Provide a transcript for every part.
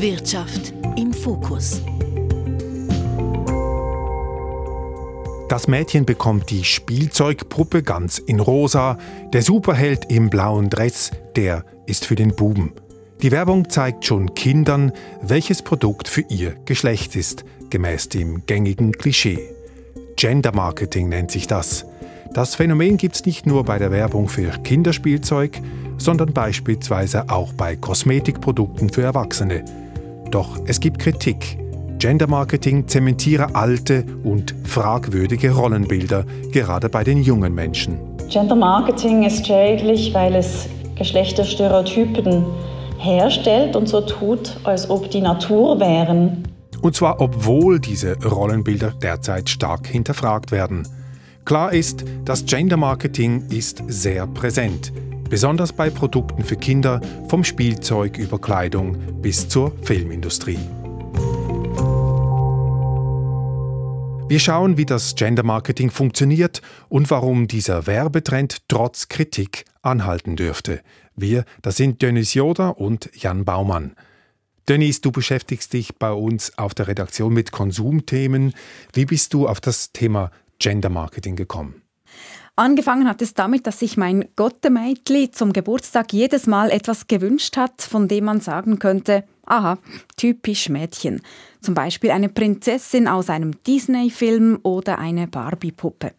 Wirtschaft im Fokus. Das Mädchen bekommt die Spielzeugpuppe ganz in rosa, der Superheld im blauen Dress, der ist für den Buben. Die Werbung zeigt schon Kindern, welches Produkt für ihr Geschlecht ist, gemäß dem gängigen Klischee. Gender Marketing nennt sich das. Das Phänomen gibt es nicht nur bei der Werbung für Kinderspielzeug, sondern beispielsweise auch bei Kosmetikprodukten für Erwachsene. Doch es gibt Kritik. Gender Marketing zementiere alte und fragwürdige Rollenbilder, gerade bei den jungen Menschen. Gender Marketing ist schädlich, weil es Geschlechterstereotypen herstellt und so tut, als ob die Natur wären. Und zwar obwohl diese Rollenbilder derzeit stark hinterfragt werden. Klar ist, das Gender Marketing ist sehr präsent, besonders bei Produkten für Kinder, vom Spielzeug über Kleidung bis zur Filmindustrie. Wir schauen, wie das Gender Marketing funktioniert und warum dieser Werbetrend trotz Kritik anhalten dürfte. Wir, das sind Dennis Joda und Jan Baumann. Dennis, du beschäftigst dich bei uns auf der Redaktion mit Konsumthemen. Wie bist du auf das Thema Gender Marketing gekommen? Angefangen hat es damit, dass sich mein Gottemeitli zum Geburtstag jedes Mal etwas gewünscht hat, von dem man sagen könnte, aha, typisch Mädchen. Zum Beispiel eine Prinzessin aus einem Disney-Film oder eine Barbie-Puppe.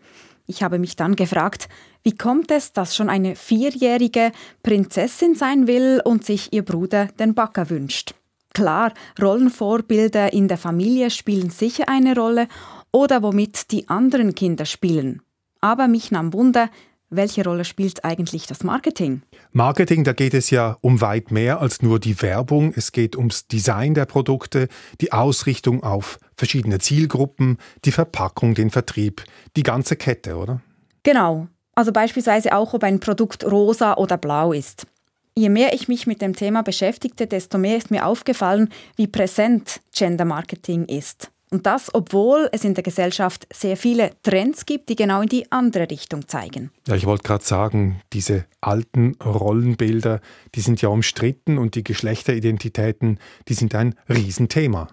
Ich habe mich dann gefragt, wie kommt es, dass schon eine vierjährige Prinzessin sein will und sich ihr Bruder den Backer wünscht? Klar, Rollenvorbilder in der Familie spielen sicher eine Rolle oder womit die anderen Kinder spielen. Aber mich nahm Wunder, welche Rolle spielt eigentlich das Marketing? Marketing, da geht es ja um weit mehr als nur die Werbung. Es geht ums Design der Produkte, die Ausrichtung auf verschiedene Zielgruppen, die Verpackung, den Vertrieb, die ganze Kette, oder? Genau. Also beispielsweise auch, ob ein Produkt rosa oder blau ist. Je mehr ich mich mit dem Thema beschäftigte, desto mehr ist mir aufgefallen, wie präsent Gender Marketing ist. Und das, obwohl es in der Gesellschaft sehr viele Trends gibt, die genau in die andere Richtung zeigen. Ja, ich wollte gerade sagen, diese alten Rollenbilder, die sind ja umstritten und die Geschlechteridentitäten, die sind ein Riesenthema.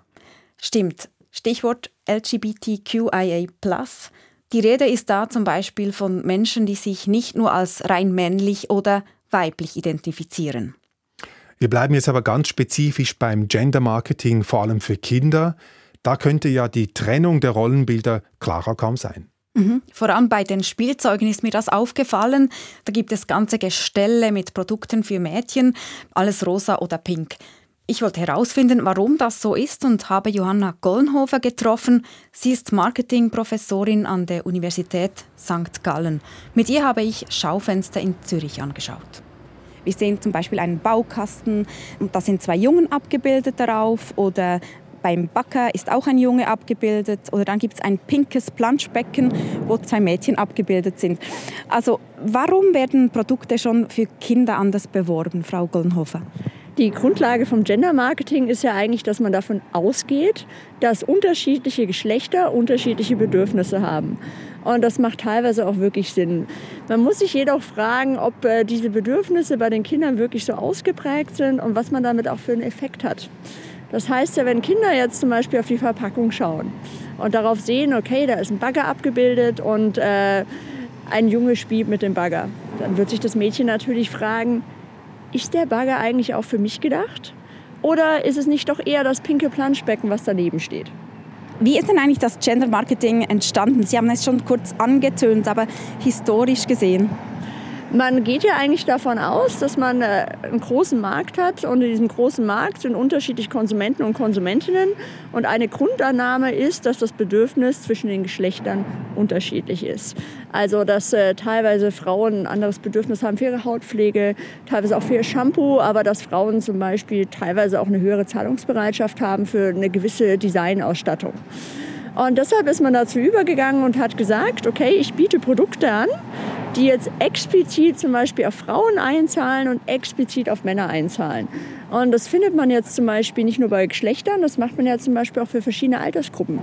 Stimmt. Stichwort LGBTQIA. Die Rede ist da zum Beispiel von Menschen, die sich nicht nur als rein männlich oder weiblich identifizieren. Wir bleiben jetzt aber ganz spezifisch beim Gender Marketing, vor allem für Kinder. Da könnte ja die Trennung der Rollenbilder klarer kaum sein. Mhm. Vor allem bei den Spielzeugen ist mir das aufgefallen. Da gibt es ganze Gestelle mit Produkten für Mädchen, alles rosa oder pink. Ich wollte herausfinden, warum das so ist und habe Johanna Gollenhofer getroffen. Sie ist Marketingprofessorin an der Universität St. Gallen. Mit ihr habe ich Schaufenster in Zürich angeschaut. Wir sehen zum Beispiel einen Baukasten und da sind zwei Jungen abgebildet darauf oder beim Backer ist auch ein Junge abgebildet oder dann gibt es ein pinkes Planschbecken, wo zwei Mädchen abgebildet sind. Also warum werden Produkte schon für Kinder anders beworben, Frau Gollenhofer? Die Grundlage vom Gender Marketing ist ja eigentlich, dass man davon ausgeht, dass unterschiedliche Geschlechter unterschiedliche Bedürfnisse haben. Und das macht teilweise auch wirklich Sinn. Man muss sich jedoch fragen, ob äh, diese Bedürfnisse bei den Kindern wirklich so ausgeprägt sind und was man damit auch für einen Effekt hat. Das heißt ja, wenn Kinder jetzt zum Beispiel auf die Verpackung schauen und darauf sehen, okay, da ist ein Bagger abgebildet und äh, ein Junge spielt mit dem Bagger, dann wird sich das Mädchen natürlich fragen, ist der Bagger eigentlich auch für mich gedacht? Oder ist es nicht doch eher das pinke Planschbecken, was daneben steht? Wie ist denn eigentlich das Gender Marketing entstanden? Sie haben es schon kurz angetönt, aber historisch gesehen. Man geht ja eigentlich davon aus, dass man äh, einen großen Markt hat und in diesem großen Markt sind unterschiedliche Konsumenten und Konsumentinnen und eine Grundannahme ist, dass das Bedürfnis zwischen den Geschlechtern unterschiedlich ist. Also dass äh, teilweise Frauen ein anderes Bedürfnis haben für ihre Hautpflege, teilweise auch für ihr Shampoo, aber dass Frauen zum Beispiel teilweise auch eine höhere Zahlungsbereitschaft haben für eine gewisse Designausstattung. Und deshalb ist man dazu übergegangen und hat gesagt, okay, ich biete Produkte an, die jetzt explizit zum Beispiel auf Frauen einzahlen und explizit auf Männer einzahlen. Und das findet man jetzt zum Beispiel nicht nur bei Geschlechtern, das macht man ja zum Beispiel auch für verschiedene Altersgruppen.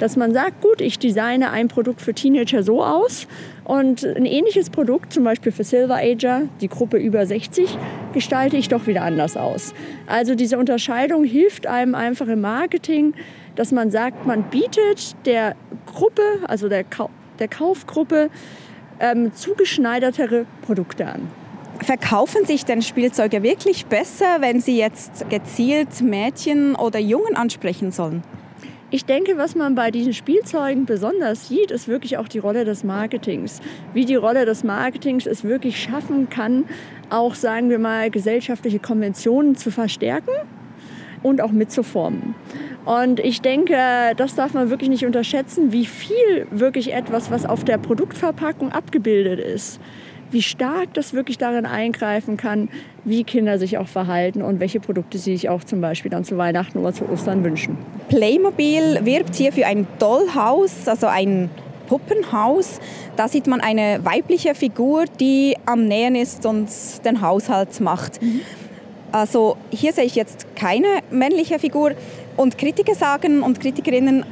Dass man sagt, gut, ich designe ein Produkt für Teenager so aus und ein ähnliches Produkt, zum Beispiel für Silver Ager, die Gruppe über 60, gestalte ich doch wieder anders aus. Also diese Unterscheidung hilft einem einfach im Marketing, dass man sagt, man bietet der Gruppe, also der, Kau der Kaufgruppe, ähm, zugeschneidertere Produkte an. Verkaufen sich denn Spielzeuge wirklich besser, wenn sie jetzt gezielt Mädchen oder Jungen ansprechen sollen? Ich denke, was man bei diesen Spielzeugen besonders sieht, ist wirklich auch die Rolle des Marketings. Wie die Rolle des Marketings es wirklich schaffen kann, auch, sagen wir mal, gesellschaftliche Konventionen zu verstärken und auch mitzuformen. Und ich denke, das darf man wirklich nicht unterschätzen, wie viel wirklich etwas, was auf der Produktverpackung abgebildet ist, wie stark das wirklich darin eingreifen kann, wie Kinder sich auch verhalten und welche Produkte sie sich auch zum Beispiel dann zu Weihnachten oder zu Ostern wünschen. Playmobil wirbt hier für ein Dollhaus, also ein Puppenhaus. Da sieht man eine weibliche Figur, die am Nähen ist und den Haushalt macht. Mhm. Also hier sehe ich jetzt keine männliche Figur. Und Kritiker sagen und Kritikerinnen,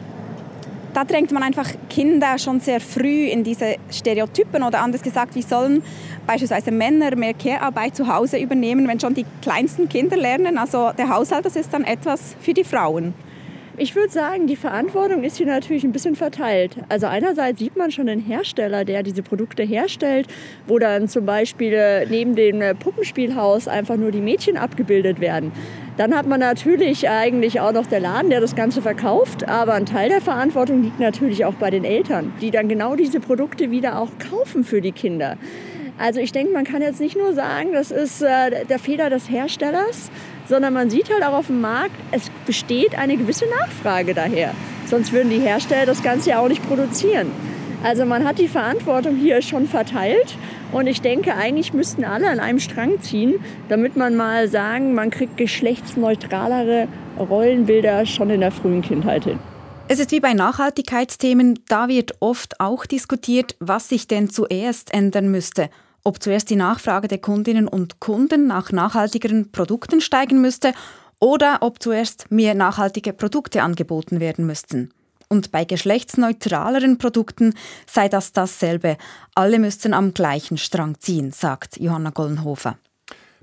da drängt man einfach Kinder schon sehr früh in diese Stereotypen oder anders gesagt, wie sollen beispielsweise Männer mehr Care-Arbeit zu Hause übernehmen, wenn schon die kleinsten Kinder lernen. Also der Haushalt, das ist dann etwas für die Frauen. Ich würde sagen, die Verantwortung ist hier natürlich ein bisschen verteilt. Also einerseits sieht man schon den Hersteller, der diese Produkte herstellt, wo dann zum Beispiel äh, neben dem äh, Puppenspielhaus einfach nur die Mädchen abgebildet werden. Dann hat man natürlich eigentlich auch noch der Laden, der das Ganze verkauft. Aber ein Teil der Verantwortung liegt natürlich auch bei den Eltern, die dann genau diese Produkte wieder auch kaufen für die Kinder. Also ich denke, man kann jetzt nicht nur sagen, das ist äh, der Fehler des Herstellers, sondern man sieht halt auch auf dem Markt, es besteht eine gewisse Nachfrage daher. Sonst würden die Hersteller das Ganze ja auch nicht produzieren. Also man hat die Verantwortung hier schon verteilt und ich denke, eigentlich müssten alle an einem Strang ziehen, damit man mal sagen, man kriegt geschlechtsneutralere Rollenbilder schon in der frühen Kindheit hin. Es ist wie bei Nachhaltigkeitsthemen, da wird oft auch diskutiert, was sich denn zuerst ändern müsste ob zuerst die Nachfrage der Kundinnen und Kunden nach nachhaltigeren Produkten steigen müsste oder ob zuerst mehr nachhaltige Produkte angeboten werden müssten. Und bei geschlechtsneutraleren Produkten sei das dasselbe. Alle müssten am gleichen Strang ziehen, sagt Johanna Gollenhofer.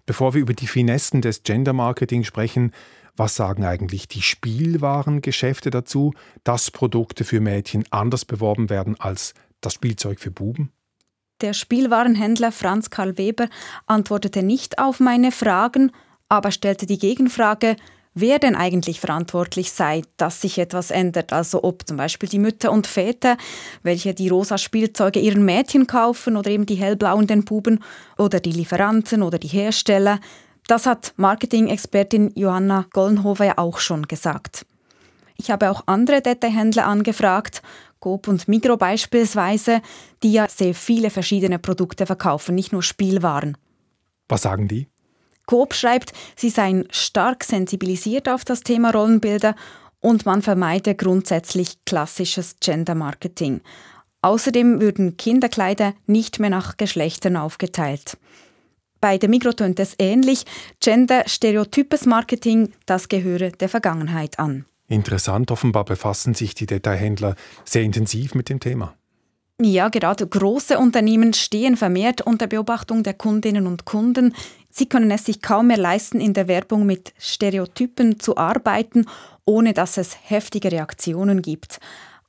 Bevor wir über die Finessen des Gender Marketing sprechen, was sagen eigentlich die Spielwarengeschäfte dazu, dass Produkte für Mädchen anders beworben werden als das Spielzeug für Buben? Der Spielwarenhändler Franz Karl Weber antwortete nicht auf meine Fragen, aber stellte die Gegenfrage, wer denn eigentlich verantwortlich sei, dass sich etwas ändert. Also ob zum Beispiel die Mütter und Väter, welche die rosa Spielzeuge ihren Mädchen kaufen oder eben die hellblauen den Buben oder die Lieferanten oder die Hersteller. Das hat Marketing-Expertin Johanna Gollenhofer ja auch schon gesagt. Ich habe auch andere Detailhändler angefragt Coop und Migro beispielsweise, die ja sehr viele verschiedene Produkte verkaufen, nicht nur Spielwaren. Was sagen die? Coop schreibt, sie seien stark sensibilisiert auf das Thema Rollenbilder und man vermeide grundsätzlich klassisches Gender Marketing. Außerdem würden Kinderkleider nicht mehr nach Geschlechtern aufgeteilt. Bei der Migro tönt es ähnlich. Gender-stereotypes Marketing, das gehöre der Vergangenheit an. Interessant, offenbar befassen sich die Detailhändler sehr intensiv mit dem Thema. Ja, gerade große Unternehmen stehen vermehrt unter Beobachtung der Kundinnen und Kunden. Sie können es sich kaum mehr leisten, in der Werbung mit Stereotypen zu arbeiten, ohne dass es heftige Reaktionen gibt.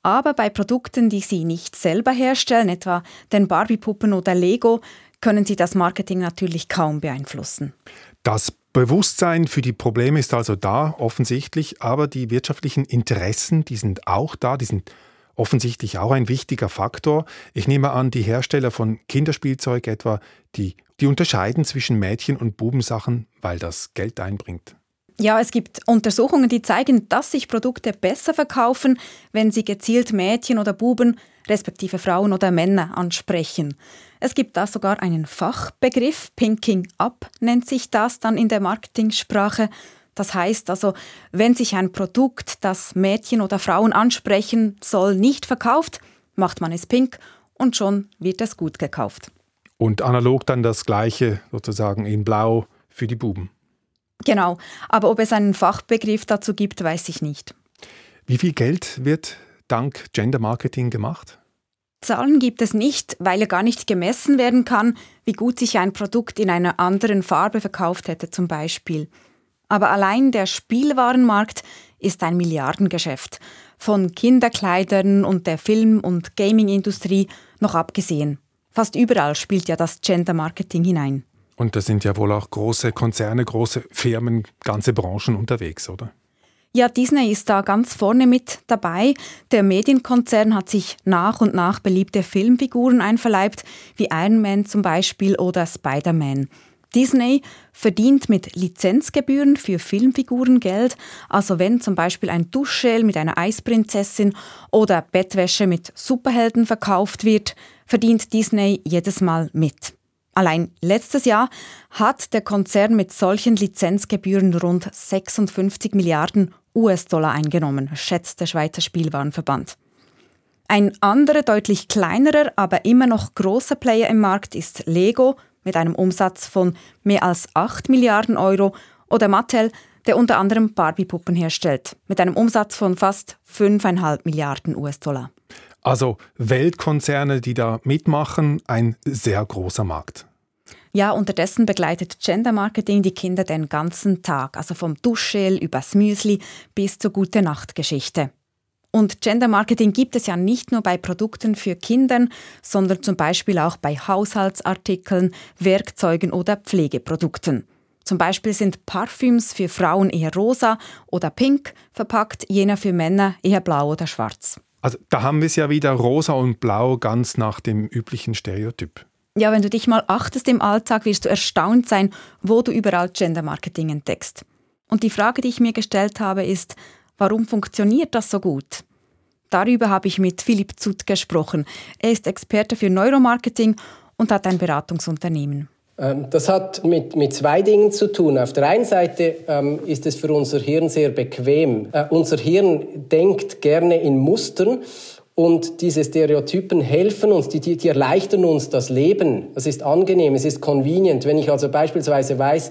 Aber bei Produkten, die sie nicht selber herstellen, etwa den Barbie-Puppen oder Lego, können sie das Marketing natürlich kaum beeinflussen. Das Bewusstsein für die Probleme ist also da, offensichtlich, aber die wirtschaftlichen Interessen, die sind auch da, die sind offensichtlich auch ein wichtiger Faktor. Ich nehme an, die Hersteller von Kinderspielzeug etwa, die, die unterscheiden zwischen Mädchen- und Bubensachen, weil das Geld einbringt. Ja, es gibt Untersuchungen, die zeigen, dass sich Produkte besser verkaufen, wenn sie gezielt Mädchen oder Buben, respektive Frauen oder Männer ansprechen. Es gibt da sogar einen Fachbegriff, Pinking Up nennt sich das dann in der Marketingsprache. Das heißt also, wenn sich ein Produkt, das Mädchen oder Frauen ansprechen soll, nicht verkauft, macht man es pink und schon wird es gut gekauft. Und analog dann das gleiche sozusagen in blau für die Buben. Genau, aber ob es einen Fachbegriff dazu gibt, weiß ich nicht. Wie viel Geld wird dank Gender Marketing gemacht? Zahlen gibt es nicht, weil ja gar nicht gemessen werden kann, wie gut sich ein Produkt in einer anderen Farbe verkauft hätte zum Beispiel. Aber allein der Spielwarenmarkt ist ein Milliardengeschäft, von Kinderkleidern und der Film- und Gaming-Industrie noch abgesehen. Fast überall spielt ja das Gender-Marketing hinein. Und da sind ja wohl auch große Konzerne, große Firmen, ganze Branchen unterwegs, oder? Ja, Disney ist da ganz vorne mit dabei. Der Medienkonzern hat sich nach und nach beliebte Filmfiguren einverleibt, wie Iron Man zum Beispiel oder Spider-Man. Disney verdient mit Lizenzgebühren für Filmfiguren Geld, also wenn zum Beispiel ein Duschgel mit einer Eisprinzessin oder Bettwäsche mit Superhelden verkauft wird, verdient Disney jedes Mal mit. Allein letztes Jahr hat der Konzern mit solchen Lizenzgebühren rund 56 Milliarden US-Dollar eingenommen, schätzt der Schweizer Spielwarenverband. Ein anderer, deutlich kleinerer, aber immer noch großer Player im Markt ist Lego mit einem Umsatz von mehr als 8 Milliarden Euro oder Mattel, der unter anderem Barbie-Puppen herstellt, mit einem Umsatz von fast 5,5 Milliarden US-Dollar. Also Weltkonzerne, die da mitmachen, ein sehr großer Markt. Ja, unterdessen begleitet Gender Marketing die Kinder den ganzen Tag, also vom Duschgel übers Müsli bis zur gute Nacht-Geschichte. Und Gender Marketing gibt es ja nicht nur bei Produkten für Kinder, sondern zum Beispiel auch bei Haushaltsartikeln, Werkzeugen oder Pflegeprodukten. Zum Beispiel sind Parfüms für Frauen eher rosa oder pink verpackt, jener für Männer eher blau oder schwarz. Also da haben wir es ja wieder rosa und blau ganz nach dem üblichen Stereotyp. Ja, wenn du dich mal achtest im Alltag, wirst du erstaunt sein, wo du überall Gender Marketing entdeckst. Und die Frage, die ich mir gestellt habe, ist, warum funktioniert das so gut? Darüber habe ich mit Philipp Zutt gesprochen. Er ist Experte für Neuromarketing und hat ein Beratungsunternehmen. Ähm, das hat mit, mit zwei Dingen zu tun. Auf der einen Seite ähm, ist es für unser Hirn sehr bequem. Äh, unser Hirn denkt gerne in Mustern und diese Stereotypen helfen uns, die, die, erleichtern uns das Leben. Das ist angenehm, es ist convenient. Wenn ich also beispielsweise weiß,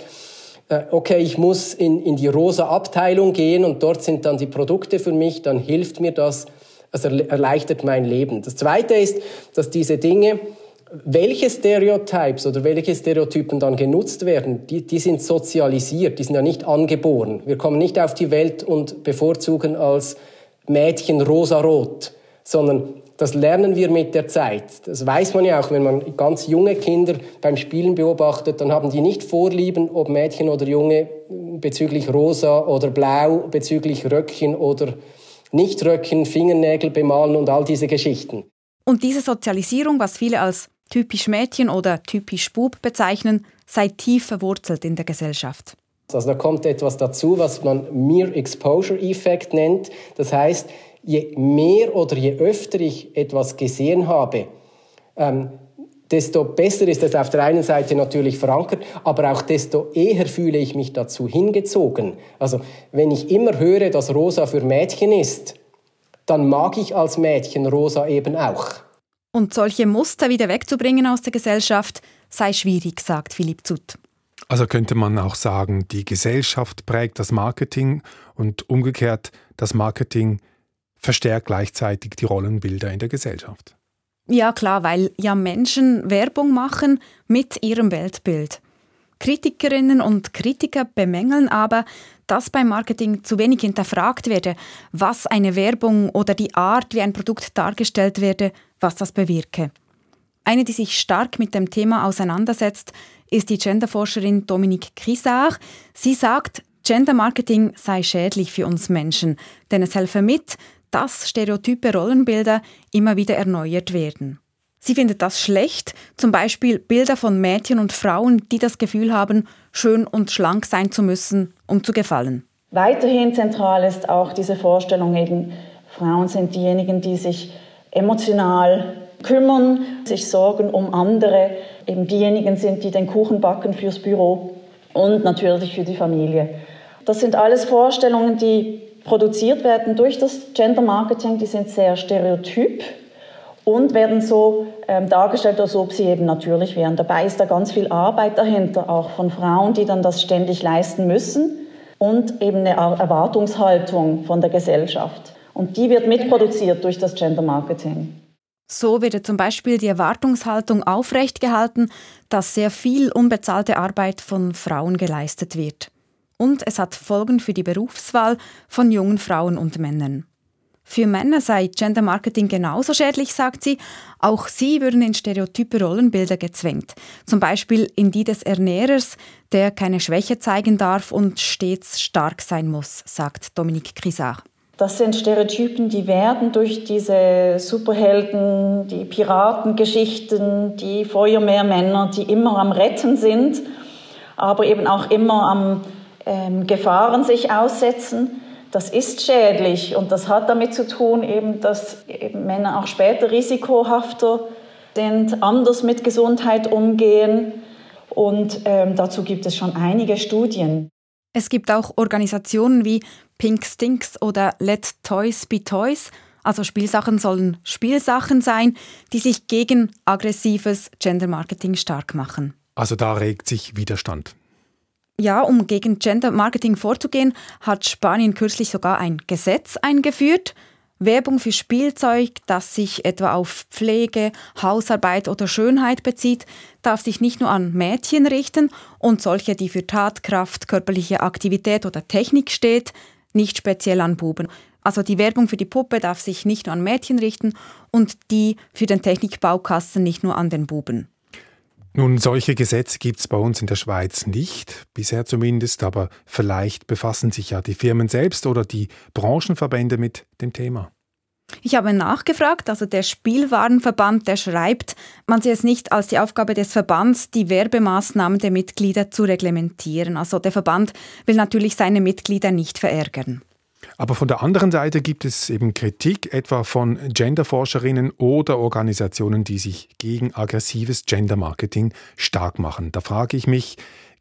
äh, okay, ich muss in, in die rosa Abteilung gehen und dort sind dann die Produkte für mich, dann hilft mir das, es erleichtert mein Leben. Das Zweite ist, dass diese Dinge, welche Stereotypes oder welche Stereotypen dann genutzt werden, die, die sind sozialisiert, die sind ja nicht angeboren. Wir kommen nicht auf die Welt und bevorzugen als Mädchen rosa-rot sondern das lernen wir mit der Zeit. Das weiß man ja auch, wenn man ganz junge Kinder beim Spielen beobachtet, dann haben die nicht Vorlieben, ob Mädchen oder Junge bezüglich rosa oder blau, bezüglich Röckchen oder Nichtröckchen, Fingernägel bemalen und all diese Geschichten. Und diese Sozialisierung, was viele als typisch Mädchen oder typisch Bub bezeichnen, sei tief verwurzelt in der Gesellschaft. Also da kommt etwas dazu, was man Mere Exposure Effect nennt. Das heißt, je mehr oder je öfter ich etwas gesehen habe, ähm, desto besser ist es auf der einen Seite natürlich verankert, aber auch desto eher fühle ich mich dazu hingezogen. Also wenn ich immer höre, dass Rosa für Mädchen ist, dann mag ich als Mädchen Rosa eben auch. Und solche Muster wieder wegzubringen aus der Gesellschaft sei schwierig, sagt Philipp Zutt. Also könnte man auch sagen, die Gesellschaft prägt das Marketing und umgekehrt das Marketing verstärkt gleichzeitig die Rollenbilder in der Gesellschaft. Ja klar, weil ja Menschen Werbung machen mit ihrem Weltbild. Kritikerinnen und Kritiker bemängeln aber, dass beim Marketing zu wenig hinterfragt werde, was eine Werbung oder die Art, wie ein Produkt dargestellt werde, was das bewirke. Eine, die sich stark mit dem Thema auseinandersetzt, ist die Genderforscherin Dominique Crisard. Sie sagt, Gender Marketing sei schädlich für uns Menschen, denn es helfe mit, dass stereotype Rollenbilder immer wieder erneuert werden. Sie findet das schlecht, zum Beispiel Bilder von Mädchen und Frauen, die das Gefühl haben, schön und schlank sein zu müssen, um zu gefallen. Weiterhin zentral ist auch diese Vorstellung, eben Frauen sind diejenigen, die sich emotional kümmern, sich sorgen um andere, eben diejenigen sind, die den Kuchen backen fürs Büro und natürlich für die Familie. Das sind alles Vorstellungen, die produziert werden durch das Gender Marketing, die sind sehr stereotyp und werden so ähm, dargestellt, als ob sie eben natürlich wären. Dabei ist da ganz viel Arbeit dahinter, auch von Frauen, die dann das ständig leisten müssen und eben eine Erwartungshaltung von der Gesellschaft. Und die wird mitproduziert durch das Gender Marketing. So wird zum Beispiel die Erwartungshaltung aufrechtgehalten, dass sehr viel unbezahlte Arbeit von Frauen geleistet wird. Und es hat Folgen für die Berufswahl von jungen Frauen und Männern. Für Männer sei Gender Marketing genauso schädlich, sagt sie. Auch sie würden in stereotype Rollenbilder gezwängt. Zum Beispiel in die des Ernährers, der keine Schwäche zeigen darf und stets stark sein muss, sagt Dominique Grisard. Das sind Stereotypen, die werden durch diese Superhelden, die Piratengeschichten, die Feuerwehrmänner, die immer am Retten sind, aber eben auch immer am ähm, Gefahren sich aussetzen, das ist schädlich und das hat damit zu tun, eben, dass eben Männer auch später risikohafter sind, anders mit Gesundheit umgehen und ähm, dazu gibt es schon einige Studien. Es gibt auch Organisationen wie Pink Stinks oder Let Toys Be Toys, also Spielsachen sollen Spielsachen sein, die sich gegen aggressives Gender Marketing stark machen. Also da regt sich Widerstand. Ja, um gegen Gender Marketing vorzugehen, hat Spanien kürzlich sogar ein Gesetz eingeführt. Werbung für Spielzeug, das sich etwa auf Pflege, Hausarbeit oder Schönheit bezieht, darf sich nicht nur an Mädchen richten und solche, die für Tatkraft, körperliche Aktivität oder Technik steht, nicht speziell an Buben. Also die Werbung für die Puppe darf sich nicht nur an Mädchen richten und die für den Technikbaukasten nicht nur an den Buben. Nun, solche Gesetze gibt es bei uns in der Schweiz nicht, bisher zumindest, aber vielleicht befassen sich ja die Firmen selbst oder die Branchenverbände mit dem Thema. Ich habe nachgefragt, also der Spielwarenverband, der schreibt, man sehe es nicht als die Aufgabe des Verbands, die Werbemaßnahmen der Mitglieder zu reglementieren. Also der Verband will natürlich seine Mitglieder nicht verärgern. Aber von der anderen Seite gibt es eben Kritik, etwa von Genderforscherinnen oder Organisationen, die sich gegen aggressives Gendermarketing stark machen. Da frage ich mich,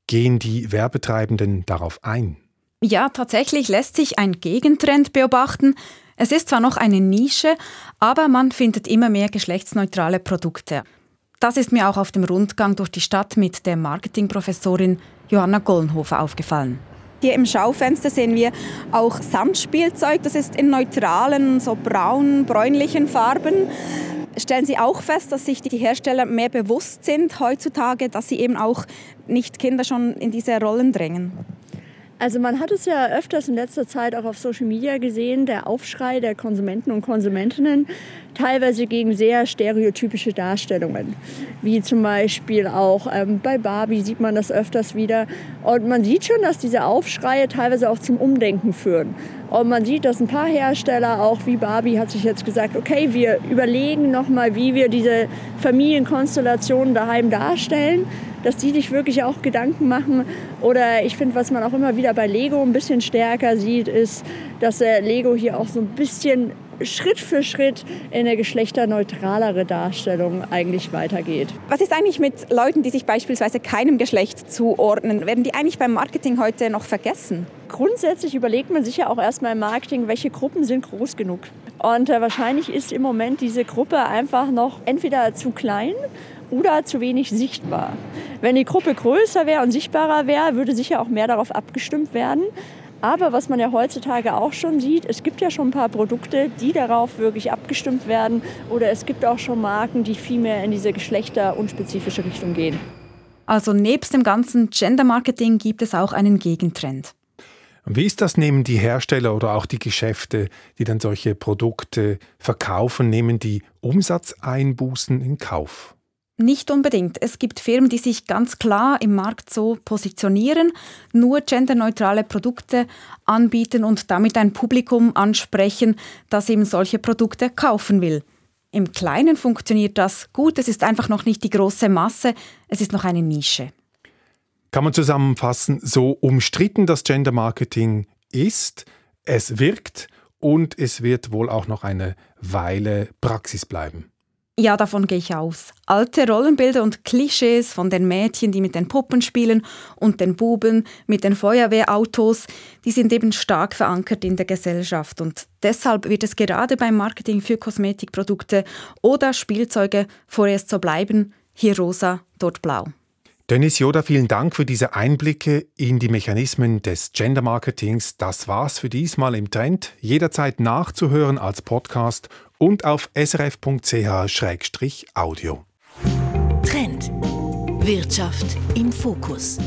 gehen die Werbetreibenden darauf ein? Ja, tatsächlich lässt sich ein Gegentrend beobachten. Es ist zwar noch eine Nische, aber man findet immer mehr geschlechtsneutrale Produkte. Das ist mir auch auf dem Rundgang durch die Stadt mit der Marketingprofessorin Johanna Gollenhofer aufgefallen. Hier im Schaufenster sehen wir auch Sandspielzeug. Das ist in neutralen, so braun, bräunlichen Farben. Stellen Sie auch fest, dass sich die Hersteller mehr bewusst sind heutzutage, dass sie eben auch nicht Kinder schon in diese Rollen drängen? Also man hat es ja öfters in letzter Zeit auch auf Social Media gesehen, der Aufschrei der Konsumenten und Konsumentinnen, teilweise gegen sehr stereotypische Darstellungen. Wie zum Beispiel auch ähm, bei Barbie sieht man das öfters wieder. Und man sieht schon, dass diese Aufschreie teilweise auch zum Umdenken führen. Und man sieht, dass ein paar Hersteller, auch wie Barbie, hat sich jetzt gesagt, okay, wir überlegen nochmal, wie wir diese Familienkonstellationen daheim darstellen dass die sich wirklich auch Gedanken machen. Oder ich finde, was man auch immer wieder bei Lego ein bisschen stärker sieht, ist, dass Lego hier auch so ein bisschen Schritt für Schritt in eine geschlechterneutralere Darstellung eigentlich weitergeht. Was ist eigentlich mit Leuten, die sich beispielsweise keinem Geschlecht zuordnen? Werden die eigentlich beim Marketing heute noch vergessen? Grundsätzlich überlegt man sich ja auch erstmal im Marketing, welche Gruppen sind groß genug. Und äh, wahrscheinlich ist im Moment diese Gruppe einfach noch entweder zu klein oder zu wenig sichtbar. Wenn die Gruppe größer wäre und sichtbarer wäre, würde sicher auch mehr darauf abgestimmt werden. Aber was man ja heutzutage auch schon sieht, es gibt ja schon ein paar Produkte, die darauf wirklich abgestimmt werden. Oder es gibt auch schon Marken, die viel mehr in diese geschlechterunspezifische Richtung gehen. Also nebst dem ganzen Gender-Marketing gibt es auch einen Gegentrend. Wie ist das? Nehmen die Hersteller oder auch die Geschäfte, die dann solche Produkte verkaufen, nehmen die Umsatzeinbußen in Kauf? Nicht unbedingt. Es gibt Firmen, die sich ganz klar im Markt so positionieren, nur genderneutrale Produkte anbieten und damit ein Publikum ansprechen, das eben solche Produkte kaufen will. Im Kleinen funktioniert das gut, es ist einfach noch nicht die große Masse, es ist noch eine Nische. Kann man zusammenfassen, so umstritten das Gender Marketing ist, es wirkt und es wird wohl auch noch eine Weile Praxis bleiben. Ja, davon gehe ich aus. Alte Rollenbilder und Klischees von den Mädchen, die mit den Puppen spielen und den Buben mit den Feuerwehrautos, die sind eben stark verankert in der Gesellschaft und deshalb wird es gerade beim Marketing für Kosmetikprodukte oder Spielzeuge vorerst so bleiben, hier rosa, dort blau. Dennis Joda, vielen Dank für diese Einblicke in die Mechanismen des Gender Marketings. Das war's für diesmal im Trend. Jederzeit nachzuhören als Podcast und auf srf.ch-audio. Trend. Wirtschaft im Fokus.